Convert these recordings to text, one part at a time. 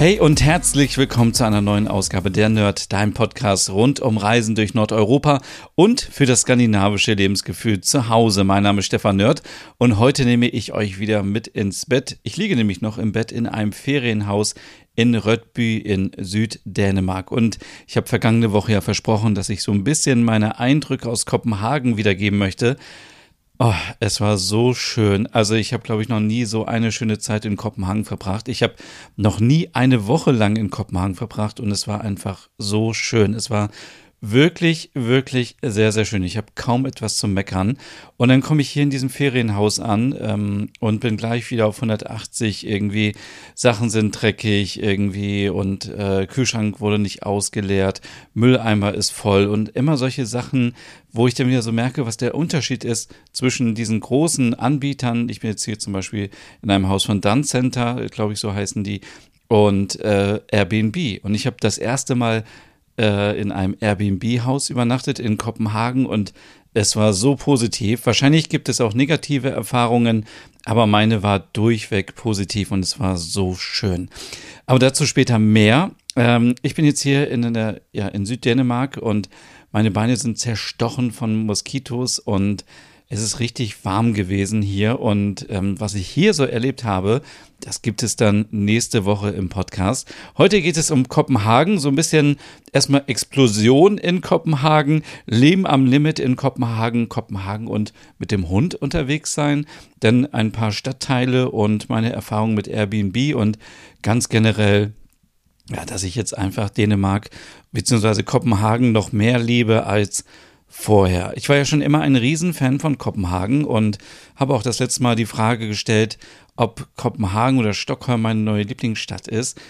Hey und herzlich willkommen zu einer neuen Ausgabe der Nerd, deinem Podcast rund um Reisen durch Nordeuropa und für das skandinavische Lebensgefühl zu Hause. Mein Name ist Stefan Nerd und heute nehme ich euch wieder mit ins Bett. Ich liege nämlich noch im Bett in einem Ferienhaus in Rödby in Süddänemark. Und ich habe vergangene Woche ja versprochen, dass ich so ein bisschen meine Eindrücke aus Kopenhagen wiedergeben möchte. Oh, es war so schön. Also ich habe, glaube ich, noch nie so eine schöne Zeit in Kopenhagen verbracht. Ich habe noch nie eine Woche lang in Kopenhagen verbracht und es war einfach so schön. Es war wirklich, wirklich sehr, sehr schön. Ich habe kaum etwas zu meckern. Und dann komme ich hier in diesem Ferienhaus an ähm, und bin gleich wieder auf 180. Irgendwie Sachen sind dreckig irgendwie und äh, Kühlschrank wurde nicht ausgeleert, Mülleimer ist voll und immer solche Sachen, wo ich dann wieder so merke, was der Unterschied ist zwischen diesen großen Anbietern. Ich bin jetzt hier zum Beispiel in einem Haus von Dun Center, glaube ich, so heißen die, und äh, Airbnb. Und ich habe das erste Mal äh, in einem Airbnb-Haus übernachtet in Kopenhagen und es war so positiv. Wahrscheinlich gibt es auch negative Erfahrungen, aber meine war durchweg positiv und es war so schön. Aber dazu später mehr. Ähm, ich bin jetzt hier in, der, ja, in Süddänemark und meine Beine sind zerstochen von Moskitos und es ist richtig warm gewesen hier und ähm, was ich hier so erlebt habe, das gibt es dann nächste Woche im Podcast. Heute geht es um Kopenhagen, so ein bisschen erstmal Explosion in Kopenhagen, Leben am Limit in Kopenhagen, Kopenhagen und mit dem Hund unterwegs sein, dann ein paar Stadtteile und meine Erfahrung mit Airbnb und ganz generell ja, dass ich jetzt einfach Dänemark bzw. Kopenhagen noch mehr liebe als vorher. Ich war ja schon immer ein Riesenfan von Kopenhagen und habe auch das letzte Mal die Frage gestellt, ob Kopenhagen oder Stockholm meine neue Lieblingsstadt ist.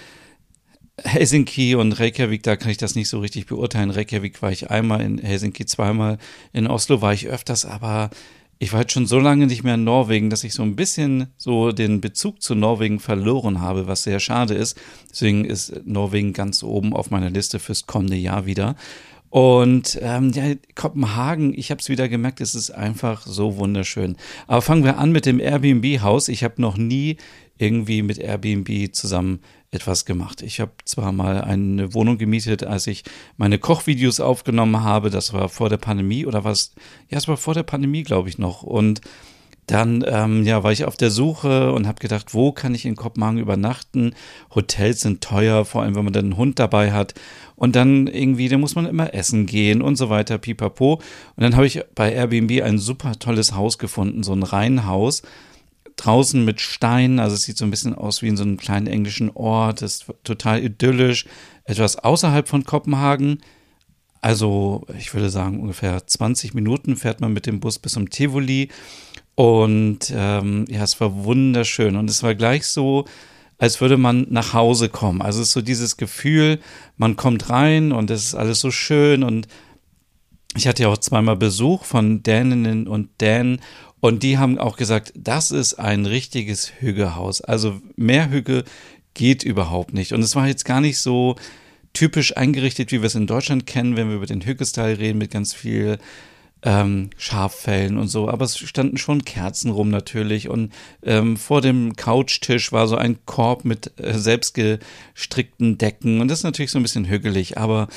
Helsinki und Reykjavik, da kann ich das nicht so richtig beurteilen. Reykjavik war ich einmal, in Helsinki zweimal, in Oslo war ich öfters, aber ich war jetzt schon so lange nicht mehr in Norwegen, dass ich so ein bisschen so den Bezug zu Norwegen verloren habe, was sehr schade ist. Deswegen ist Norwegen ganz oben auf meiner Liste fürs kommende Jahr wieder. Und ähm, ja, Kopenhagen, ich habe es wieder gemerkt, es ist einfach so wunderschön. Aber fangen wir an mit dem Airbnb-Haus. Ich habe noch nie irgendwie mit Airbnb zusammen etwas gemacht. Ich habe zwar mal eine Wohnung gemietet, als ich meine Kochvideos aufgenommen habe. Das war vor der Pandemie oder was? Ja, es war vor der Pandemie, glaube ich noch. Und dann ähm, ja, war ich auf der Suche und habe gedacht, wo kann ich in Kopenhagen übernachten? Hotels sind teuer, vor allem wenn man dann einen Hund dabei hat. Und dann irgendwie, da muss man immer essen gehen und so weiter, pipapo. Und dann habe ich bei Airbnb ein super tolles Haus gefunden, so ein Reihenhaus. Draußen mit Steinen, also es sieht so ein bisschen aus wie in so einem kleinen englischen Ort, ist total idyllisch, etwas außerhalb von Kopenhagen. Also, ich würde sagen, ungefähr 20 Minuten fährt man mit dem Bus bis zum Tivoli. Und ähm, ja, es war wunderschön. Und es war gleich so, als würde man nach Hause kommen. Also es ist so dieses Gefühl, man kommt rein und es ist alles so schön. Und ich hatte ja auch zweimal Besuch von Däninnen und Dänen. Und die haben auch gesagt, das ist ein richtiges Hügehaus. Also mehr Hüge geht überhaupt nicht. Und es war jetzt gar nicht so typisch eingerichtet, wie wir es in Deutschland kennen, wenn wir über den Hügge-Style reden, mit ganz viel ähm, Schaffellen und so, aber es standen schon Kerzen rum natürlich. Und ähm, vor dem Couchtisch war so ein Korb mit äh, selbstgestrickten Decken. Und das ist natürlich so ein bisschen hügelig, aber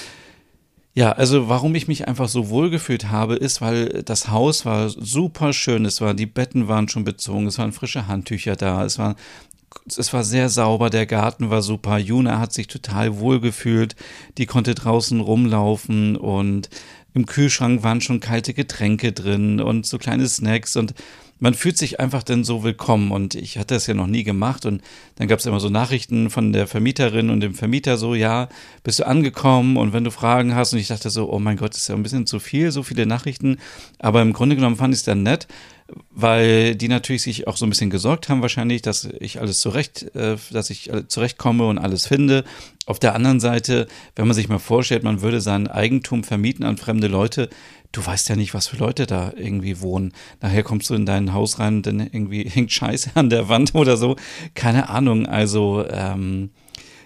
ja, also warum ich mich einfach so wohl gefühlt habe, ist, weil das Haus war super schön, es war, die Betten waren schon bezogen, es waren frische Handtücher da, es war es war sehr sauber, der Garten war super. Juna hat sich total wohl gefühlt. Die konnte draußen rumlaufen. Und im Kühlschrank waren schon kalte Getränke drin und so kleine Snacks und man fühlt sich einfach dann so willkommen und ich hatte das ja noch nie gemacht und dann gab es immer so Nachrichten von der Vermieterin und dem Vermieter so, ja, bist du angekommen und wenn du Fragen hast und ich dachte so, oh mein Gott, ist ja ein bisschen zu viel, so viele Nachrichten, aber im Grunde genommen fand ich es dann nett. Weil die natürlich sich auch so ein bisschen gesorgt haben wahrscheinlich, dass ich alles zurecht, äh, dass ich zurechtkomme und alles finde. Auf der anderen Seite, wenn man sich mal vorstellt, man würde sein Eigentum vermieten an fremde Leute, du weißt ja nicht, was für Leute da irgendwie wohnen. Nachher kommst du in dein Haus rein und dann irgendwie hängt Scheiße an der Wand oder so. Keine Ahnung. Also ähm,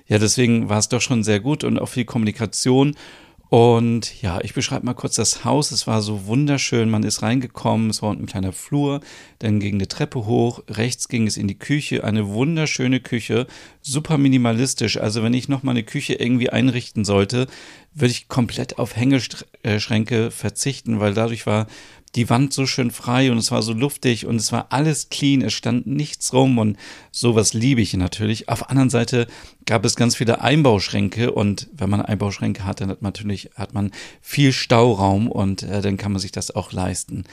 ja, deswegen war es doch schon sehr gut und auch viel Kommunikation. Und ja, ich beschreibe mal kurz das Haus. Es war so wunderschön. Man ist reingekommen, es war ein kleiner Flur, dann ging eine Treppe hoch, rechts ging es in die Küche, eine wunderschöne Küche, super minimalistisch. Also wenn ich nochmal eine Küche irgendwie einrichten sollte, würde ich komplett auf Hängeschränke verzichten, weil dadurch war die Wand so schön frei und es war so luftig und es war alles clean, es stand nichts rum und sowas liebe ich natürlich. Auf der anderen Seite gab es ganz viele Einbauschränke und wenn man Einbauschränke hat, dann hat man natürlich hat man viel Stauraum und äh, dann kann man sich das auch leisten.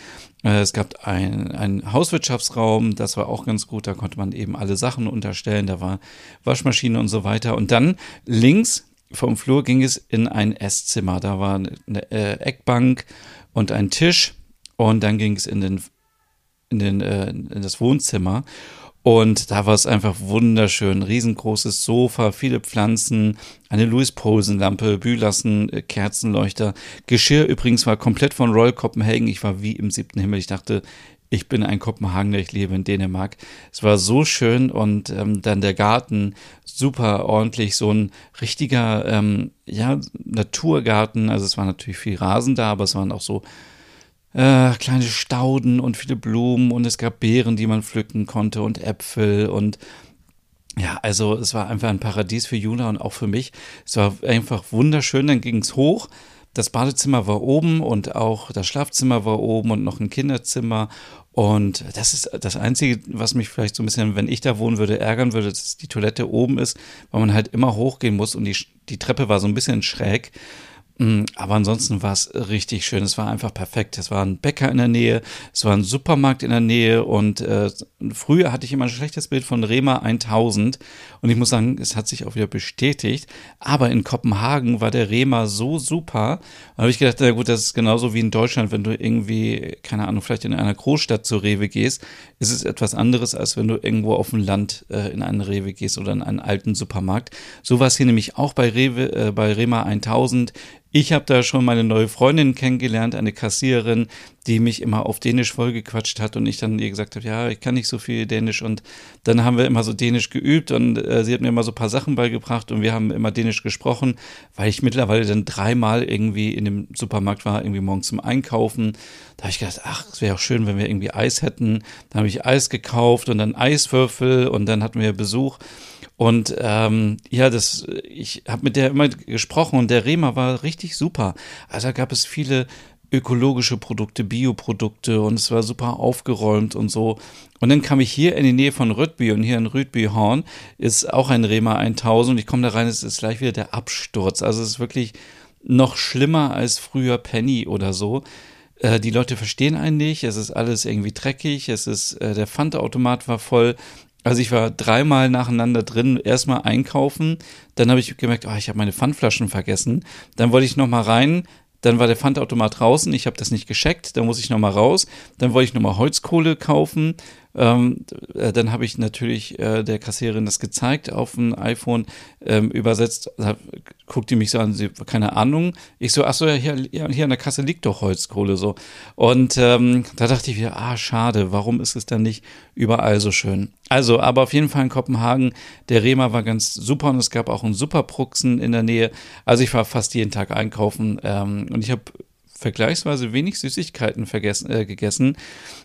Äh, es gab einen Hauswirtschaftsraum, das war auch ganz gut, da konnte man eben alle Sachen unterstellen, da war Waschmaschine und so weiter und dann links vom Flur ging es in ein Esszimmer, da war eine äh, Eckbank und ein Tisch und dann ging es in den, in den, äh, in das Wohnzimmer. Und da war es einfach wunderschön. Riesengroßes Sofa, viele Pflanzen, eine Louis Posen-Lampe, Bühlassen, äh, Kerzenleuchter. Geschirr übrigens war komplett von Royal Copenhagen. Ich war wie im siebten Himmel. Ich dachte, ich bin ein Kopenhagener, ich lebe in Dänemark. Es war so schön und ähm, dann der Garten super ordentlich, so ein richtiger ähm, ja, Naturgarten. Also es war natürlich viel Rasen da, aber es waren auch so äh, kleine Stauden und viele Blumen und es gab Beeren, die man pflücken konnte und Äpfel und ja, also es war einfach ein Paradies für Juna und auch für mich. Es war einfach wunderschön. Dann ging es hoch. Das Badezimmer war oben und auch das Schlafzimmer war oben und noch ein Kinderzimmer. Und das ist das Einzige, was mich vielleicht so ein bisschen, wenn ich da wohnen würde, ärgern würde, dass die Toilette oben ist, weil man halt immer hochgehen muss und die, die Treppe war so ein bisschen schräg. Mm, aber ansonsten war es richtig schön. Es war einfach perfekt. Es war ein Bäcker in der Nähe, es war ein Supermarkt in der Nähe und äh, früher hatte ich immer ein schlechtes Bild von Rema 1000 und ich muss sagen, es hat sich auch wieder bestätigt. Aber in Kopenhagen war der Rema so super. Da habe ich gedacht, na gut, das ist genauso wie in Deutschland, wenn du irgendwie, keine Ahnung, vielleicht in einer Großstadt zur Rewe gehst, ist es etwas anderes, als wenn du irgendwo auf dem Land äh, in einen Rewe gehst oder in einen alten Supermarkt. So war es hier nämlich auch bei Rewe, äh, bei Rema 1000 ich habe da schon meine neue Freundin kennengelernt, eine Kassiererin, die mich immer auf Dänisch vollgequatscht hat und ich dann ihr gesagt habe, ja, ich kann nicht so viel Dänisch und dann haben wir immer so Dänisch geübt und äh, sie hat mir immer so ein paar Sachen beigebracht und wir haben immer Dänisch gesprochen, weil ich mittlerweile dann dreimal irgendwie in dem Supermarkt war, irgendwie morgens zum Einkaufen. Da habe ich gedacht, ach, es wäre auch schön, wenn wir irgendwie Eis hätten. Dann habe ich Eis gekauft und dann Eiswürfel und dann hatten wir Besuch. Und ähm, ja, das, ich habe mit der immer gesprochen und der Rema war richtig super. Also da gab es viele ökologische Produkte, Bioprodukte und es war super aufgeräumt und so. Und dann kam ich hier in die Nähe von Rüdby und hier in Rüdby-Horn ist auch ein Rema 1000 und ich komme da rein, es ist gleich wieder der Absturz. Also es ist wirklich noch schlimmer als früher Penny oder so. Äh, die Leute verstehen einen nicht, es ist alles irgendwie dreckig, es ist, äh, der Pfandautomat war voll, also ich war dreimal nacheinander drin, erstmal einkaufen, dann habe ich gemerkt, oh, ich habe meine Pfandflaschen vergessen. Dann wollte ich nochmal rein, dann war der Pfandautomat draußen, ich habe das nicht gescheckt, dann muss ich nochmal raus, dann wollte ich nochmal Holzkohle kaufen, ähm, äh, dann habe ich natürlich äh, der Kassiererin das gezeigt auf dem iPhone, ähm, übersetzt, da guckt die mich so an, sie, keine Ahnung. Ich so, ach so, ja, hier, hier an der Kasse liegt doch Holzkohle so. Und ähm, da dachte ich wieder, ah, schade, warum ist es dann nicht überall so schön? Also, aber auf jeden Fall in Kopenhagen, der Rema war ganz super und es gab auch einen Superpruxen in der Nähe. Also ich war fast jeden Tag einkaufen ähm, und ich habe vergleichsweise wenig Süßigkeiten vergessen, äh, gegessen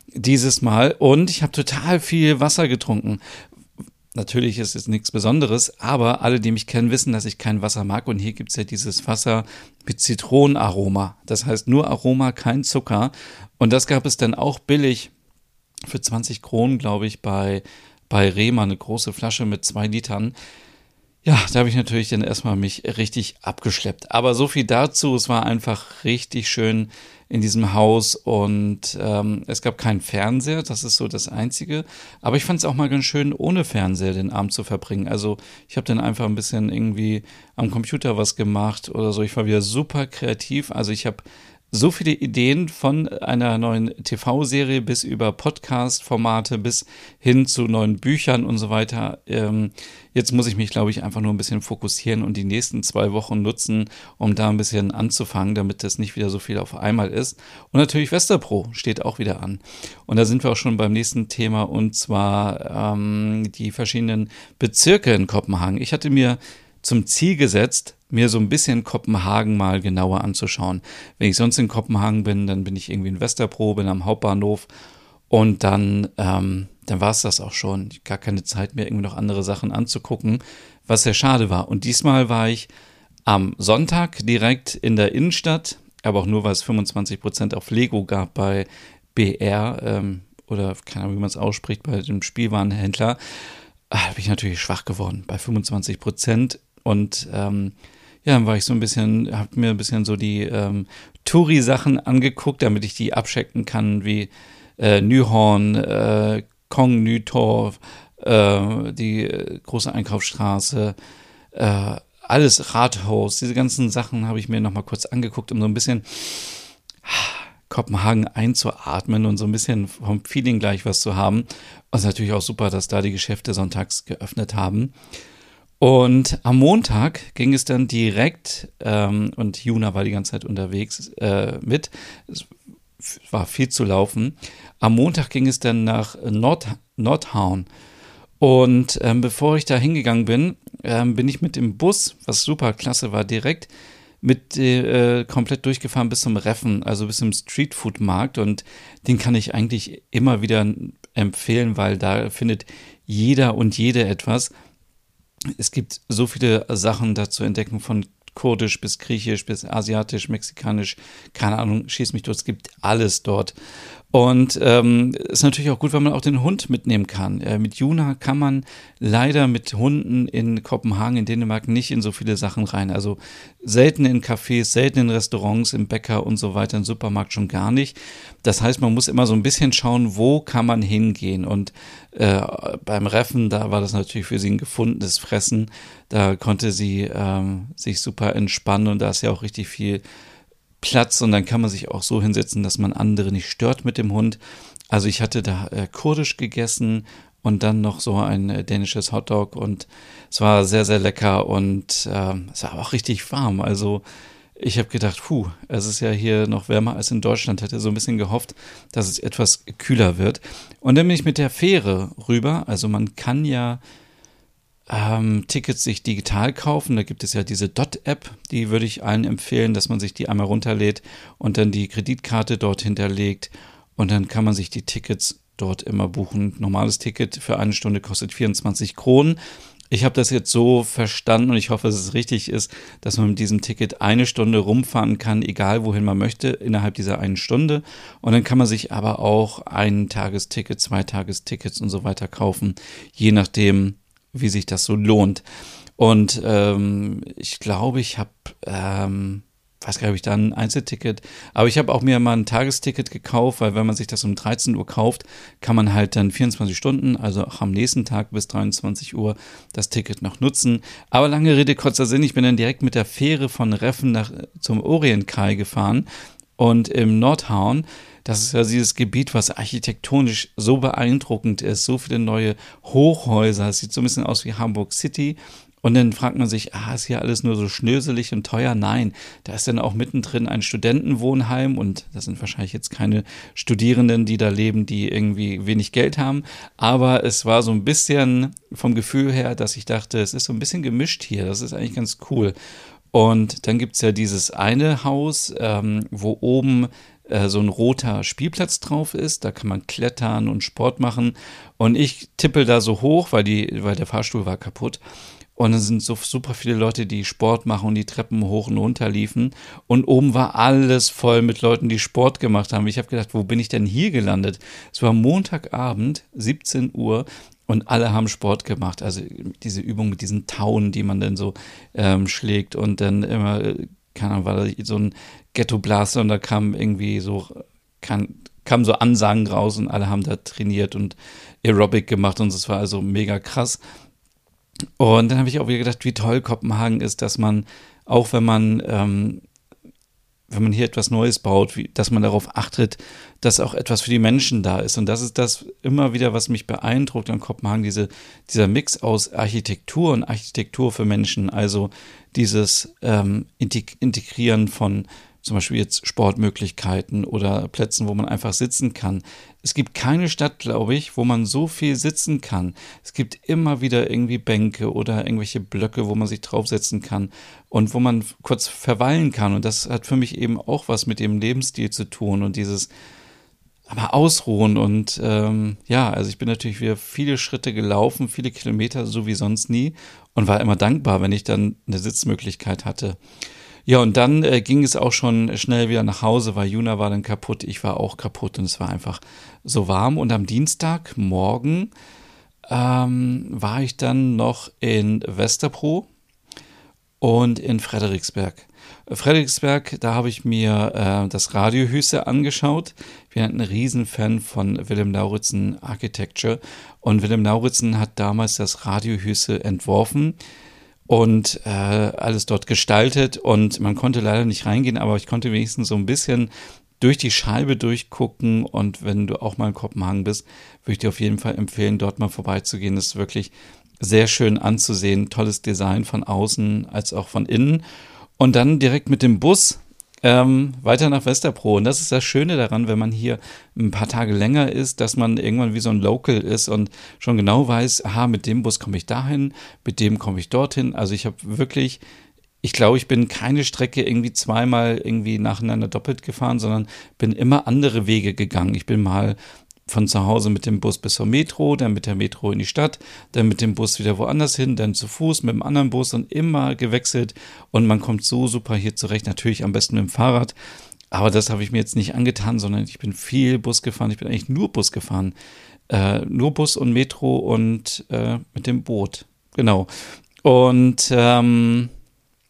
dieses Mal und ich habe total viel Wasser getrunken. Natürlich ist es nichts Besonderes, aber alle, die mich kennen, wissen, dass ich kein Wasser mag. Und hier gibt es ja dieses Wasser mit Zitronenaroma. Das heißt nur Aroma, kein Zucker. Und das gab es dann auch billig für 20 Kronen, glaube ich, bei, bei Rema, eine große Flasche mit zwei Litern. Ja, da habe ich natürlich dann erstmal mich richtig abgeschleppt. Aber so viel dazu. Es war einfach richtig schön in diesem Haus und ähm, es gab keinen Fernseher. Das ist so das Einzige. Aber ich fand es auch mal ganz schön, ohne Fernseher den Abend zu verbringen. Also ich habe dann einfach ein bisschen irgendwie am Computer was gemacht oder so. Ich war wieder super kreativ. Also ich habe so viele Ideen von einer neuen TV-Serie bis über Podcast-Formate bis hin zu neuen Büchern und so weiter. Ähm, jetzt muss ich mich, glaube ich, einfach nur ein bisschen fokussieren und die nächsten zwei Wochen nutzen, um da ein bisschen anzufangen, damit das nicht wieder so viel auf einmal ist. Und natürlich Westerpro steht auch wieder an. Und da sind wir auch schon beim nächsten Thema und zwar ähm, die verschiedenen Bezirke in Kopenhagen. Ich hatte mir zum Ziel gesetzt, mir so ein bisschen Kopenhagen mal genauer anzuschauen. Wenn ich sonst in Kopenhagen bin, dann bin ich irgendwie in Westerpro, bin am Hauptbahnhof und dann, ähm, dann war es das auch schon. Gar keine Zeit mehr, irgendwie noch andere Sachen anzugucken, was sehr schade war. Und diesmal war ich am Sonntag direkt in der Innenstadt, aber auch nur, weil es 25 Prozent auf Lego gab bei BR ähm, oder keine Ahnung, wie man es ausspricht, bei dem Spielwarenhändler. Ah, da bin ich natürlich schwach geworden bei 25 Prozent und ähm, ja, dann war ich so ein bisschen, habe mir ein bisschen so die ähm, Touri-Sachen angeguckt, damit ich die abchecken kann, wie äh, Nyhorn, äh, Kong Nytorv, äh, die äh, große Einkaufsstraße, äh, alles Rathaus, diese ganzen Sachen habe ich mir nochmal kurz angeguckt, um so ein bisschen Kopenhagen einzuatmen und so ein bisschen vom Feeling gleich was zu haben. Und es ist natürlich auch super, dass da die Geschäfte sonntags geöffnet haben. Und am Montag ging es dann direkt, ähm, und Juna war die ganze Zeit unterwegs äh, mit, es war viel zu laufen. Am Montag ging es dann nach Nord Nordhauen. Und ähm, bevor ich da hingegangen bin, ähm, bin ich mit dem Bus, was super klasse war, direkt mit äh, komplett durchgefahren bis zum Reffen, also bis zum Streetfood-Markt. Und den kann ich eigentlich immer wieder empfehlen, weil da findet jeder und jede etwas es gibt so viele Sachen da zu entdecken, von kurdisch bis griechisch bis asiatisch, mexikanisch, keine Ahnung, schieß mich durch, es gibt alles dort. Und ähm, ist natürlich auch gut, wenn man auch den Hund mitnehmen kann. Äh, mit Juna kann man leider mit Hunden in Kopenhagen, in Dänemark nicht in so viele Sachen rein. Also selten in Cafés, selten in Restaurants, im Bäcker und so weiter, im Supermarkt schon gar nicht. Das heißt, man muss immer so ein bisschen schauen, wo kann man hingehen. Und äh, beim Reffen, da war das natürlich für sie ein gefundenes Fressen. Da konnte sie ähm, sich super entspannen und da ist ja auch richtig viel Platz und dann kann man sich auch so hinsetzen, dass man andere nicht stört mit dem Hund. Also ich hatte da äh, kurdisch gegessen und dann noch so ein äh, dänisches Hotdog und es war sehr, sehr lecker und äh, es war auch richtig warm. Also ich habe gedacht, puh, es ist ja hier noch wärmer als in Deutschland. Hätte so ein bisschen gehofft, dass es etwas kühler wird. Und dann bin ich mit der Fähre rüber. Also man kann ja ähm, Tickets sich digital kaufen. Da gibt es ja diese Dot-App, die würde ich allen empfehlen, dass man sich die einmal runterlädt und dann die Kreditkarte dort hinterlegt und dann kann man sich die Tickets dort immer buchen. Normales Ticket für eine Stunde kostet 24 Kronen. Ich habe das jetzt so verstanden und ich hoffe, dass es richtig ist, dass man mit diesem Ticket eine Stunde rumfahren kann, egal wohin man möchte, innerhalb dieser einen Stunde. Und dann kann man sich aber auch ein Tagesticket, zwei Tagestickets und so weiter kaufen, je nachdem, wie sich das so lohnt. Und ähm, ich glaube, ich habe, ähm, nicht, ob ich da ein Einzelticket, aber ich habe auch mir mal ein Tagesticket gekauft, weil wenn man sich das um 13 Uhr kauft, kann man halt dann 24 Stunden, also auch am nächsten Tag bis 23 Uhr das Ticket noch nutzen. Aber lange Rede, kurzer Sinn, ich bin dann direkt mit der Fähre von Reffen nach, zum Orientkai gefahren und im Nordhauen das ist ja dieses Gebiet, was architektonisch so beeindruckend ist, so viele neue Hochhäuser. Es sieht so ein bisschen aus wie Hamburg City. Und dann fragt man sich, ah, ist hier alles nur so schnöselig und teuer? Nein, da ist dann auch mittendrin ein Studentenwohnheim und das sind wahrscheinlich jetzt keine Studierenden, die da leben, die irgendwie wenig Geld haben. Aber es war so ein bisschen vom Gefühl her, dass ich dachte, es ist so ein bisschen gemischt hier. Das ist eigentlich ganz cool. Und dann gibt es ja dieses eine Haus, ähm, wo oben äh, so ein roter Spielplatz drauf ist. Da kann man klettern und Sport machen. Und ich tippel da so hoch, weil, die, weil der Fahrstuhl war kaputt. Und es sind so super viele Leute, die Sport machen und die Treppen hoch und runter liefen. Und oben war alles voll mit Leuten, die Sport gemacht haben. Ich habe gedacht, wo bin ich denn hier gelandet? Es war Montagabend, 17 Uhr. Und alle haben Sport gemacht. Also diese Übung mit diesen Tauen, die man dann so ähm, schlägt und dann immer, äh, keine Ahnung, war da so ein Ghetto Blaster und da kam irgendwie so, kam so Ansagen raus und alle haben da trainiert und Aerobic gemacht und es war also mega krass. Und dann habe ich auch wieder gedacht, wie toll Kopenhagen ist, dass man, auch wenn man, ähm, wenn man hier etwas Neues baut, wie, dass man darauf achtet, dass auch etwas für die Menschen da ist. Und das ist das immer wieder, was mich beeindruckt an Kopenhagen, diese, dieser Mix aus Architektur und Architektur für Menschen. Also dieses ähm, Integrieren von zum Beispiel jetzt Sportmöglichkeiten oder Plätzen, wo man einfach sitzen kann. Es gibt keine Stadt, glaube ich, wo man so viel sitzen kann. Es gibt immer wieder irgendwie Bänke oder irgendwelche Blöcke, wo man sich draufsetzen kann und wo man kurz verweilen kann. Und das hat für mich eben auch was mit dem Lebensstil zu tun und dieses aber ausruhen und ähm, ja, also ich bin natürlich wieder viele Schritte gelaufen, viele Kilometer, so wie sonst nie und war immer dankbar, wenn ich dann eine Sitzmöglichkeit hatte. Ja, und dann äh, ging es auch schon schnell wieder nach Hause, weil Juna war dann kaputt, ich war auch kaputt und es war einfach so warm. Und am Dienstagmorgen ähm, war ich dann noch in Westerpro und in Frederiksberg. Frederiksberg, da habe ich mir äh, das Radiohüse angeschaut. Wir hatten einen Riesenfan von Willem Lauritzen Architecture und Willem Lauritzen hat damals das Radiohüse entworfen und äh, alles dort gestaltet und man konnte leider nicht reingehen, aber ich konnte wenigstens so ein bisschen durch die Scheibe durchgucken und wenn du auch mal in Kopenhagen bist, würde ich dir auf jeden Fall empfehlen, dort mal vorbeizugehen. Das ist wirklich sehr schön anzusehen, tolles Design von außen als auch von innen. Und dann direkt mit dem Bus ähm, weiter nach Westerpro. Und das ist das Schöne daran, wenn man hier ein paar Tage länger ist, dass man irgendwann wie so ein Local ist und schon genau weiß, aha, mit dem Bus komme ich dahin, mit dem komme ich dorthin. Also ich habe wirklich, ich glaube, ich bin keine Strecke irgendwie zweimal irgendwie nacheinander doppelt gefahren, sondern bin immer andere Wege gegangen. Ich bin mal von zu Hause mit dem Bus bis zur Metro, dann mit der Metro in die Stadt, dann mit dem Bus wieder woanders hin, dann zu Fuß mit dem anderen Bus und immer gewechselt und man kommt so super hier zurecht, natürlich am besten mit dem Fahrrad. Aber das habe ich mir jetzt nicht angetan, sondern ich bin viel Bus gefahren. Ich bin eigentlich nur Bus gefahren. Äh, nur Bus und Metro und äh, mit dem Boot. Genau. Und ähm,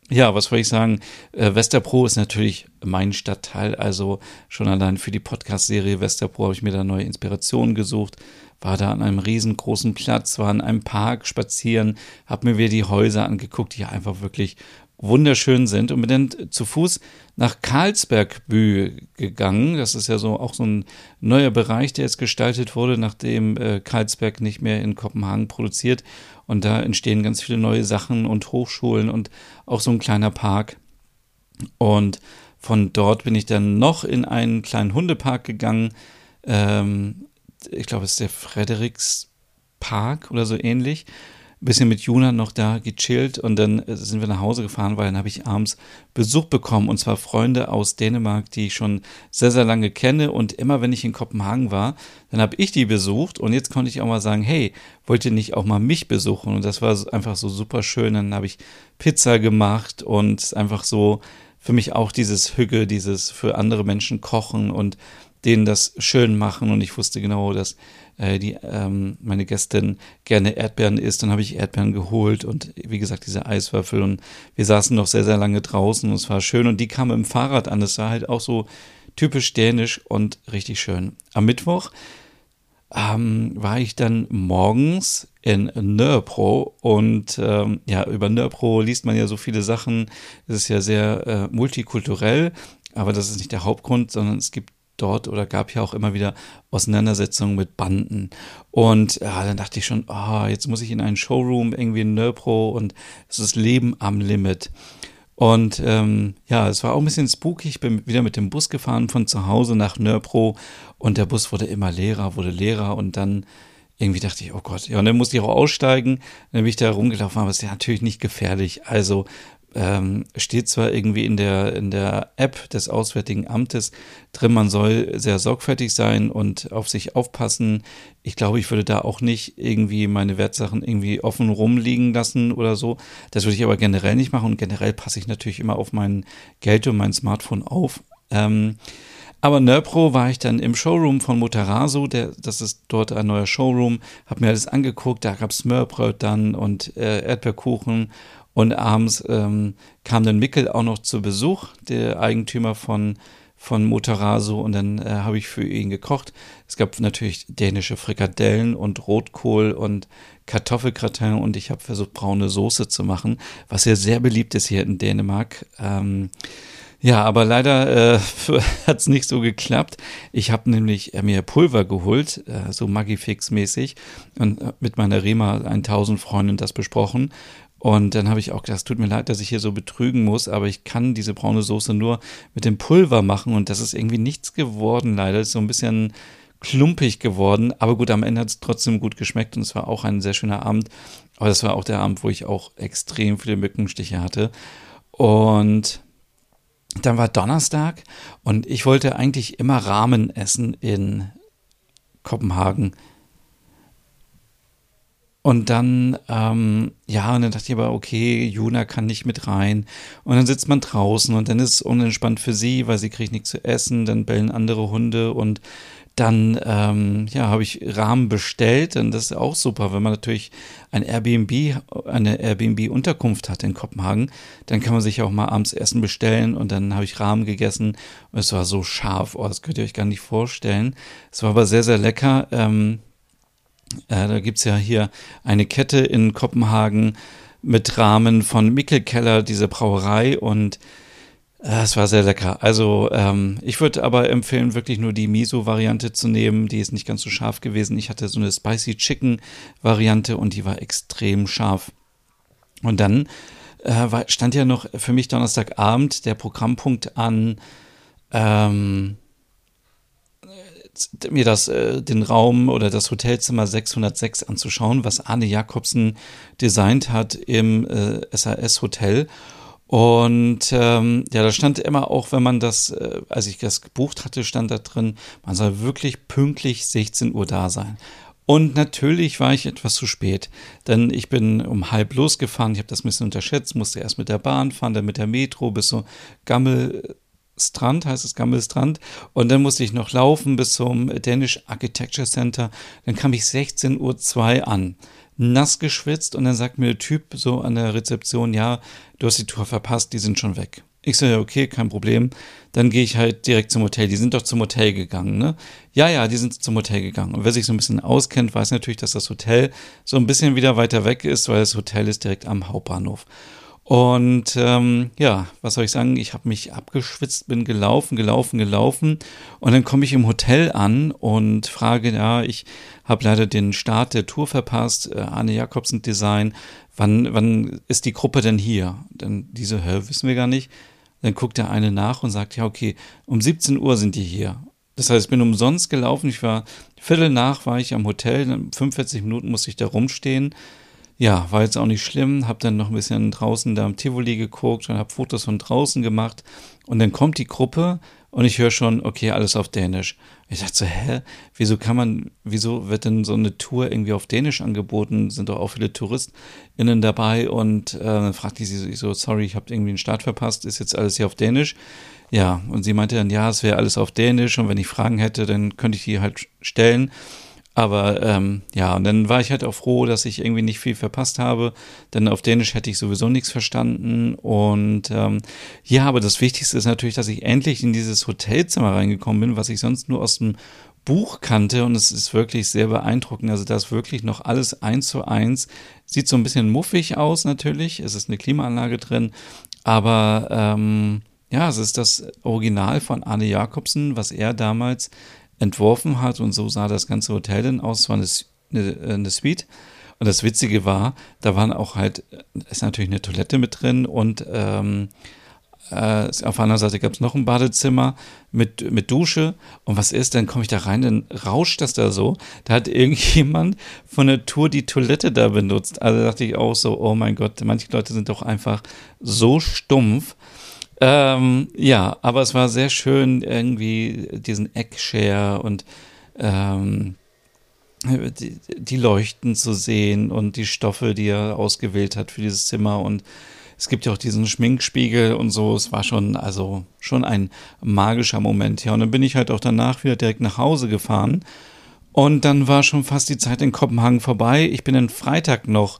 ja, was wollte ich sagen? Äh, Westerpro ist natürlich mein Stadtteil. Also schon allein für die Podcast-Serie Westerpro habe ich mir da neue Inspirationen gesucht. War da an einem riesengroßen Platz, war in einem Park spazieren, habe mir wieder die Häuser angeguckt, die einfach wirklich wunderschön sind und bin dann zu Fuß nach Karlsbergbü gegangen. Das ist ja so auch so ein neuer Bereich, der jetzt gestaltet wurde, nachdem äh, Karlsberg nicht mehr in Kopenhagen produziert. Und da entstehen ganz viele neue Sachen und Hochschulen und auch so ein kleiner Park. Und von dort bin ich dann noch in einen kleinen Hundepark gegangen. Ähm, ich glaube, es ist der Frederikspark oder so ähnlich bisschen mit Juna noch da gechillt und dann äh, sind wir nach Hause gefahren, weil dann habe ich abends Besuch bekommen und zwar Freunde aus Dänemark, die ich schon sehr, sehr lange kenne und immer wenn ich in Kopenhagen war, dann habe ich die besucht und jetzt konnte ich auch mal sagen, hey, wollt ihr nicht auch mal mich besuchen? Und das war einfach so super schön. Dann habe ich Pizza gemacht und einfach so für mich auch dieses Hügge, dieses für andere Menschen kochen und denen das schön machen und ich wusste genau, dass äh, die ähm, meine Gästin gerne Erdbeeren isst. Dann habe ich Erdbeeren geholt und wie gesagt diese Eiswürfel und wir saßen noch sehr, sehr lange draußen und es war schön und die kam im Fahrrad an. Das war halt auch so typisch dänisch und richtig schön. Am Mittwoch ähm, war ich dann morgens in Nörpro und ähm, ja, über Nörpro liest man ja so viele Sachen. Es ist ja sehr äh, multikulturell, aber das ist nicht der Hauptgrund, sondern es gibt dort oder gab ja auch immer wieder Auseinandersetzungen mit Banden. Und ja, dann dachte ich schon, oh, jetzt muss ich in einen Showroom irgendwie in Nörpro und es ist Leben am Limit. Und ähm, ja, es war auch ein bisschen spooky. Ich bin wieder mit dem Bus gefahren von zu Hause nach Nörpro und der Bus wurde immer leerer, wurde leerer und dann irgendwie dachte ich, oh Gott, ja, und dann musste ich auch aussteigen. Dann bin ich da rumgelaufen, aber es ist ja natürlich nicht gefährlich. Also ähm, steht zwar irgendwie in der, in der App des Auswärtigen Amtes drin, man soll sehr sorgfältig sein und auf sich aufpassen. Ich glaube, ich würde da auch nicht irgendwie meine Wertsachen irgendwie offen rumliegen lassen oder so. Das würde ich aber generell nicht machen und generell passe ich natürlich immer auf mein Geld und mein Smartphone auf. Ähm, aber Nörpro war ich dann im Showroom von Motaraso, der, das ist dort ein neuer Showroom, habe mir alles angeguckt, da gab es Smörbröt dann und äh, Erdbeerkuchen und abends ähm, kam dann Mickel auch noch zu Besuch, der Eigentümer von, von Motaraso. Und dann äh, habe ich für ihn gekocht. Es gab natürlich dänische Frikadellen und Rotkohl und Kartoffelgratin. Und ich habe versucht, braune Soße zu machen, was ja sehr beliebt ist hier in Dänemark. Ähm, Ja, aber leider äh, hat es nicht so geklappt. Ich habe nämlich äh, mir Pulver geholt, äh, so Magifix-mäßig, und äh, mit meiner Rema 1000 Freundin das besprochen. Und dann habe ich auch gedacht, es tut mir leid, dass ich hier so betrügen muss, aber ich kann diese braune Soße nur mit dem Pulver machen und das ist irgendwie nichts geworden, leider. ist so ein bisschen klumpig geworden, aber gut, am Ende hat es trotzdem gut geschmeckt und es war auch ein sehr schöner Abend. Aber das war auch der Abend, wo ich auch extrem viele Mückenstiche hatte. Und dann war Donnerstag und ich wollte eigentlich immer Rahmen essen in Kopenhagen. Und dann, ähm, ja, und dann dachte ich aber, okay, Juna kann nicht mit rein. Und dann sitzt man draußen und dann ist es unentspannt für sie, weil sie kriegt nichts zu essen, dann bellen andere Hunde und dann, ähm, ja, habe ich Rahmen bestellt und das ist auch super, wenn man natürlich ein Airbnb, eine Airbnb-Unterkunft hat in Kopenhagen, dann kann man sich auch mal abends Essen bestellen und dann habe ich Rahmen gegessen und es war so scharf, oh, das könnt ihr euch gar nicht vorstellen. Es war aber sehr, sehr lecker. Ähm, äh, da gibt es ja hier eine Kette in Kopenhagen mit Rahmen von Mikkelkeller, diese Brauerei und äh, es war sehr lecker. Also ähm, ich würde aber empfehlen, wirklich nur die Miso-Variante zu nehmen. Die ist nicht ganz so scharf gewesen. Ich hatte so eine Spicy Chicken-Variante und die war extrem scharf. Und dann äh, stand ja noch für mich Donnerstagabend der Programmpunkt an, ähm, mir das, äh, den Raum oder das Hotelzimmer 606 anzuschauen, was Arne Jakobsen designt hat im äh, SAS Hotel. Und ähm, ja, da stand immer auch, wenn man das, äh, als ich das gebucht hatte, stand da drin, man soll wirklich pünktlich 16 Uhr da sein. Und natürlich war ich etwas zu spät, denn ich bin um halb losgefahren, ich habe das ein bisschen unterschätzt, musste erst mit der Bahn fahren, dann mit der Metro bis so Gammel Strand, heißt es Gammelstrand. Und dann musste ich noch laufen bis zum Danish Architecture Center. Dann kam ich 16.02 Uhr an, nass geschwitzt und dann sagt mir der Typ so an der Rezeption, ja, du hast die Tour verpasst, die sind schon weg. Ich so, ja, okay, kein Problem. Dann gehe ich halt direkt zum Hotel. Die sind doch zum Hotel gegangen, ne? Ja, ja, die sind zum Hotel gegangen. Und wer sich so ein bisschen auskennt, weiß natürlich, dass das Hotel so ein bisschen wieder weiter weg ist, weil das Hotel ist direkt am Hauptbahnhof. Und ähm, ja, was soll ich sagen? Ich habe mich abgeschwitzt, bin gelaufen, gelaufen, gelaufen. Und dann komme ich im Hotel an und frage, ja, ich habe leider den Start der Tour verpasst, äh, Arne Jakobsen Design. Wann, wann ist die Gruppe denn hier? Dann diese, hä, wissen wir gar nicht. Dann guckt der eine nach und sagt, ja, okay, um 17 Uhr sind die hier. Das heißt, ich bin umsonst gelaufen. Ich war Viertel nach, war ich am Hotel. 45 Minuten musste ich da rumstehen ja, war jetzt auch nicht schlimm. Hab dann noch ein bisschen draußen da am Tivoli geguckt und hab Fotos von draußen gemacht. Und dann kommt die Gruppe und ich höre schon, okay, alles auf Dänisch. Ich dachte so, hä, wieso kann man, wieso wird denn so eine Tour irgendwie auf Dänisch angeboten? Sind doch auch viele TouristInnen dabei und äh, dann fragte ich sie so, sorry, ich habe irgendwie den Start verpasst, ist jetzt alles hier auf Dänisch? Ja, und sie meinte dann, ja, es wäre alles auf Dänisch und wenn ich Fragen hätte, dann könnte ich die halt stellen. Aber ähm, ja, und dann war ich halt auch froh, dass ich irgendwie nicht viel verpasst habe, denn auf Dänisch hätte ich sowieso nichts verstanden. Und ähm, ja, aber das Wichtigste ist natürlich, dass ich endlich in dieses Hotelzimmer reingekommen bin, was ich sonst nur aus dem Buch kannte und es ist wirklich sehr beeindruckend. Also da ist wirklich noch alles eins zu eins. Sieht so ein bisschen muffig aus natürlich. Es ist eine Klimaanlage drin, aber ähm, ja, es ist das Original von Arne Jakobsen, was er damals entworfen hat und so sah das ganze Hotel dann aus. Es war eine, eine, eine Suite. Und das Witzige war, da waren auch halt, ist natürlich eine Toilette mit drin und ähm, äh, auf der anderen Seite gab es noch ein Badezimmer mit, mit Dusche. Und was ist, dann komme ich da rein, dann rauscht das da so. Da hat irgendjemand von der Tour die Toilette da benutzt. Also dachte ich auch so, oh mein Gott, manche Leute sind doch einfach so stumpf. Ähm, ja, aber es war sehr schön, irgendwie diesen Eckshare und ähm, die, die, Leuchten zu sehen und die Stoffe, die er ausgewählt hat für dieses Zimmer. Und es gibt ja auch diesen Schminkspiegel und so. Es war schon, also schon ein magischer Moment. Ja, und dann bin ich halt auch danach wieder direkt nach Hause gefahren. Und dann war schon fast die Zeit in Kopenhagen vorbei. Ich bin dann Freitag noch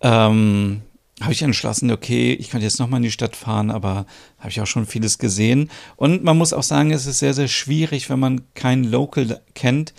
ähm, habe ich entschlossen, okay, ich könnte jetzt nochmal in die Stadt fahren, aber habe ich auch schon vieles gesehen. Und man muss auch sagen, es ist sehr, sehr schwierig, wenn man kein Local kennt,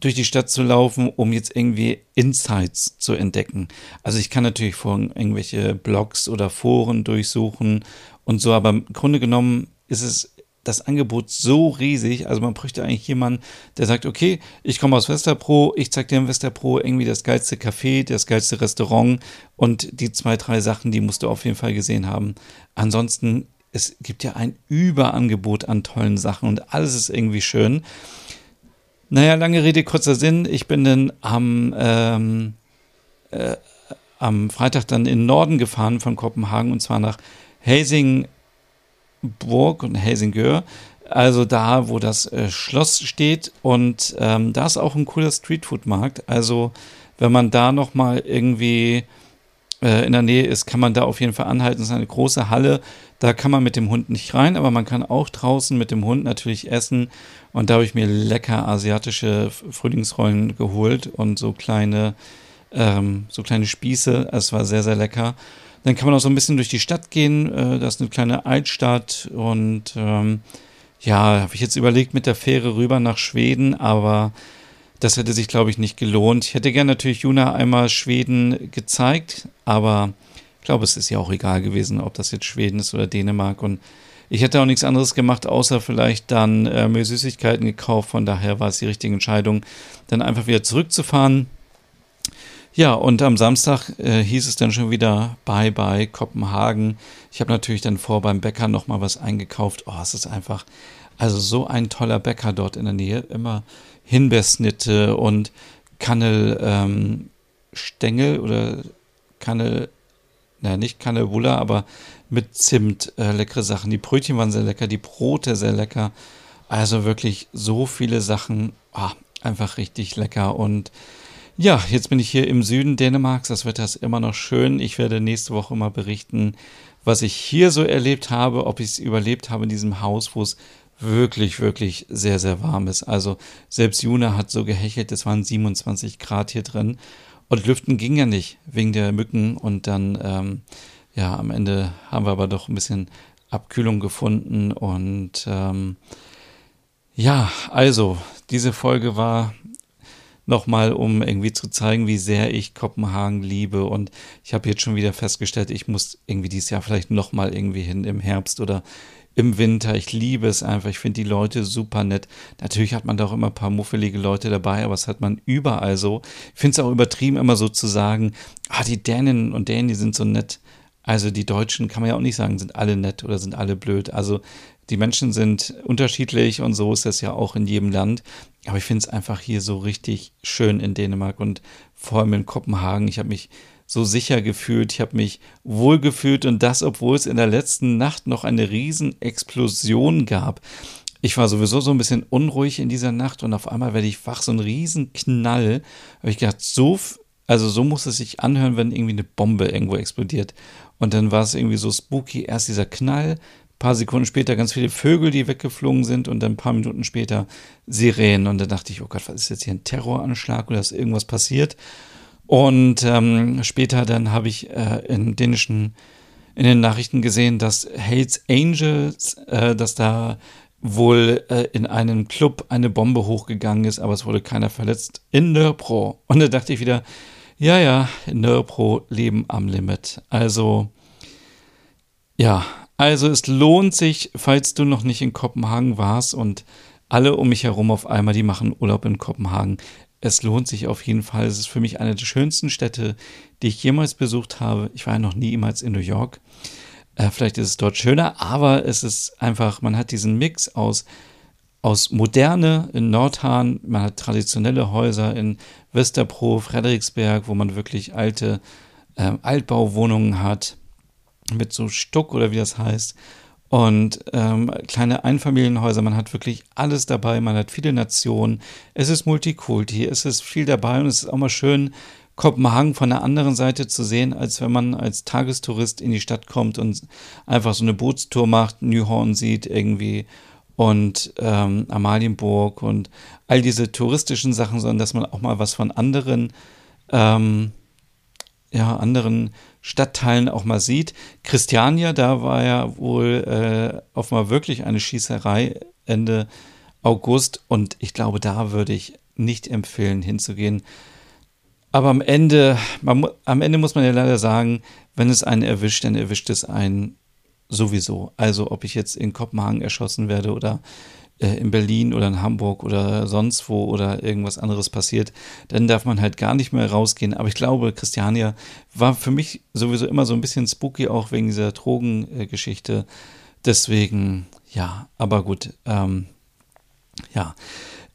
durch die Stadt zu laufen, um jetzt irgendwie Insights zu entdecken. Also ich kann natürlich vor irgendwelche Blogs oder Foren durchsuchen und so. Aber im Grunde genommen ist es das Angebot so riesig. Also man bräuchte eigentlich jemanden, der sagt, okay, ich komme aus Westerpro, ich zeig dir in Westerpro irgendwie das geilste Café, das geilste Restaurant und die zwei, drei Sachen, die musst du auf jeden Fall gesehen haben. Ansonsten, es gibt ja ein Überangebot an tollen Sachen und alles ist irgendwie schön. Naja, lange Rede, kurzer Sinn. Ich bin dann am, ähm, äh, am Freitag dann in den Norden gefahren von Kopenhagen und zwar nach Helsing Burg und Helsingør, also da, wo das äh, Schloss steht. Und ähm, da ist auch ein cooler Streetfood-Markt. Also wenn man da noch mal irgendwie äh, in der Nähe ist, kann man da auf jeden Fall anhalten. Es ist eine große Halle. Da kann man mit dem Hund nicht rein, aber man kann auch draußen mit dem Hund natürlich essen. Und da habe ich mir lecker asiatische Frühlingsrollen geholt und so kleine, ähm, so kleine Spieße. Es war sehr, sehr lecker. Dann kann man auch so ein bisschen durch die Stadt gehen. Äh, das ist eine kleine Altstadt und ähm, ja, habe ich jetzt überlegt mit der Fähre rüber nach Schweden, aber das hätte sich, glaube ich, nicht gelohnt. Ich hätte gerne natürlich Juna einmal Schweden gezeigt, aber ich glaube, es ist ja auch egal gewesen, ob das jetzt Schweden ist oder Dänemark. Und ich hätte auch nichts anderes gemacht, außer vielleicht dann äh, mir Süßigkeiten gekauft. Von daher war es die richtige Entscheidung, dann einfach wieder zurückzufahren. Ja, und am Samstag äh, hieß es dann schon wieder Bye bye Kopenhagen. Ich habe natürlich dann vor beim Bäcker nochmal was eingekauft. Oh, es ist einfach, also so ein toller Bäcker dort in der Nähe. Immer Himbeersnitte und Kannel ähm, oder Kannel, naja, nicht Kannelwuller, aber mit Zimt äh, leckere Sachen. Die Brötchen waren sehr lecker, die Brote sehr lecker. Also wirklich so viele Sachen. Oh, einfach richtig lecker und ja, jetzt bin ich hier im Süden Dänemarks. Das Wetter ist immer noch schön. Ich werde nächste Woche mal berichten, was ich hier so erlebt habe, ob ich es überlebt habe in diesem Haus, wo es wirklich, wirklich sehr, sehr warm ist. Also selbst Juna hat so gehechelt, es waren 27 Grad hier drin. Und Lüften ging ja nicht wegen der Mücken. Und dann, ähm, ja, am Ende haben wir aber doch ein bisschen Abkühlung gefunden. Und ähm, ja, also diese Folge war nochmal, um irgendwie zu zeigen, wie sehr ich Kopenhagen liebe. Und ich habe jetzt schon wieder festgestellt, ich muss irgendwie dieses Jahr vielleicht nochmal irgendwie hin im Herbst oder im Winter. Ich liebe es einfach. Ich finde die Leute super nett. Natürlich hat man da auch immer ein paar muffelige Leute dabei, aber das hat man überall so. Ich finde es auch übertrieben, immer so zu sagen, ah, die Dänen und Dänen, die sind so nett. Also die Deutschen kann man ja auch nicht sagen, sind alle nett oder sind alle blöd. Also die Menschen sind unterschiedlich und so ist das ja auch in jedem Land. Aber ich finde es einfach hier so richtig schön in Dänemark und vor allem in Kopenhagen. Ich habe mich so sicher gefühlt, ich habe mich wohl gefühlt und das, obwohl es in der letzten Nacht noch eine Riesenexplosion gab. Ich war sowieso so ein bisschen unruhig in dieser Nacht und auf einmal werde ich wach, so ein Riesenknall. Habe ich gedacht, so, also so muss es sich anhören, wenn irgendwie eine Bombe irgendwo explodiert. Und dann war es irgendwie so spooky. Erst dieser Knall, paar Sekunden später ganz viele Vögel, die weggeflogen sind und dann ein paar Minuten später Sirenen. Und da dachte ich, oh Gott, was ist jetzt hier ein Terroranschlag oder ist irgendwas passiert? Und ähm, später dann habe ich äh, in dänischen in den Nachrichten gesehen, dass Hells Angels, äh, dass da wohl äh, in einem Club eine Bombe hochgegangen ist, aber es wurde keiner verletzt in Nörpro. Und da dachte ich wieder, ja, ja, Nörpro leben am Limit. Also, ja, also es lohnt sich, falls du noch nicht in Kopenhagen warst und alle um mich herum auf einmal, die machen Urlaub in Kopenhagen. Es lohnt sich auf jeden Fall. Es ist für mich eine der schönsten Städte, die ich jemals besucht habe. Ich war noch niemals in New York. Äh, vielleicht ist es dort schöner, aber es ist einfach, man hat diesen Mix aus, aus Moderne in Nordhahn, man hat traditionelle Häuser in Westerpro, Frederiksberg, wo man wirklich alte äh, Altbauwohnungen hat mit so Stuck oder wie das heißt. Und ähm, kleine Einfamilienhäuser, man hat wirklich alles dabei, man hat viele Nationen, es ist Multikulti, es ist viel dabei und es ist auch mal schön, Kopenhagen von der anderen Seite zu sehen, als wenn man als Tagestourist in die Stadt kommt und einfach so eine Bootstour macht, Nyhorn sieht irgendwie und ähm, Amalienburg und all diese touristischen Sachen, sondern dass man auch mal was von anderen, ähm, ja, anderen Stadtteilen auch mal sieht. Christiania, da war ja wohl äh, offenbar wirklich eine Schießerei Ende August und ich glaube, da würde ich nicht empfehlen, hinzugehen. Aber am Ende, man, am Ende muss man ja leider sagen, wenn es einen erwischt, dann erwischt es einen sowieso. Also ob ich jetzt in Kopenhagen erschossen werde oder äh, in Berlin oder in Hamburg oder sonst wo oder irgendwas anderes passiert, dann darf man halt gar nicht mehr rausgehen. Aber ich glaube, Christiania war für mich sowieso immer so ein bisschen spooky, auch wegen dieser Drogengeschichte. Deswegen, ja, aber gut. Ähm, ja.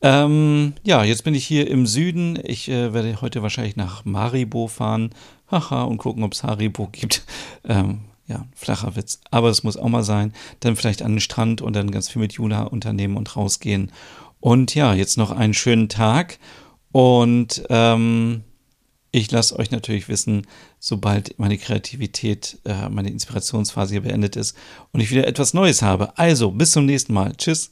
Ähm, ja, jetzt bin ich hier im Süden. Ich äh, werde heute wahrscheinlich nach Maribo fahren. Haha, und gucken, ob es Haribo gibt. Ähm, ja, flacher Witz. Aber es muss auch mal sein. Dann vielleicht an den Strand und dann ganz viel mit Juna unternehmen und rausgehen. Und ja, jetzt noch einen schönen Tag. Und ähm, ich lasse euch natürlich wissen, sobald meine Kreativität, äh, meine Inspirationsphase hier beendet ist und ich wieder etwas Neues habe. Also, bis zum nächsten Mal. Tschüss.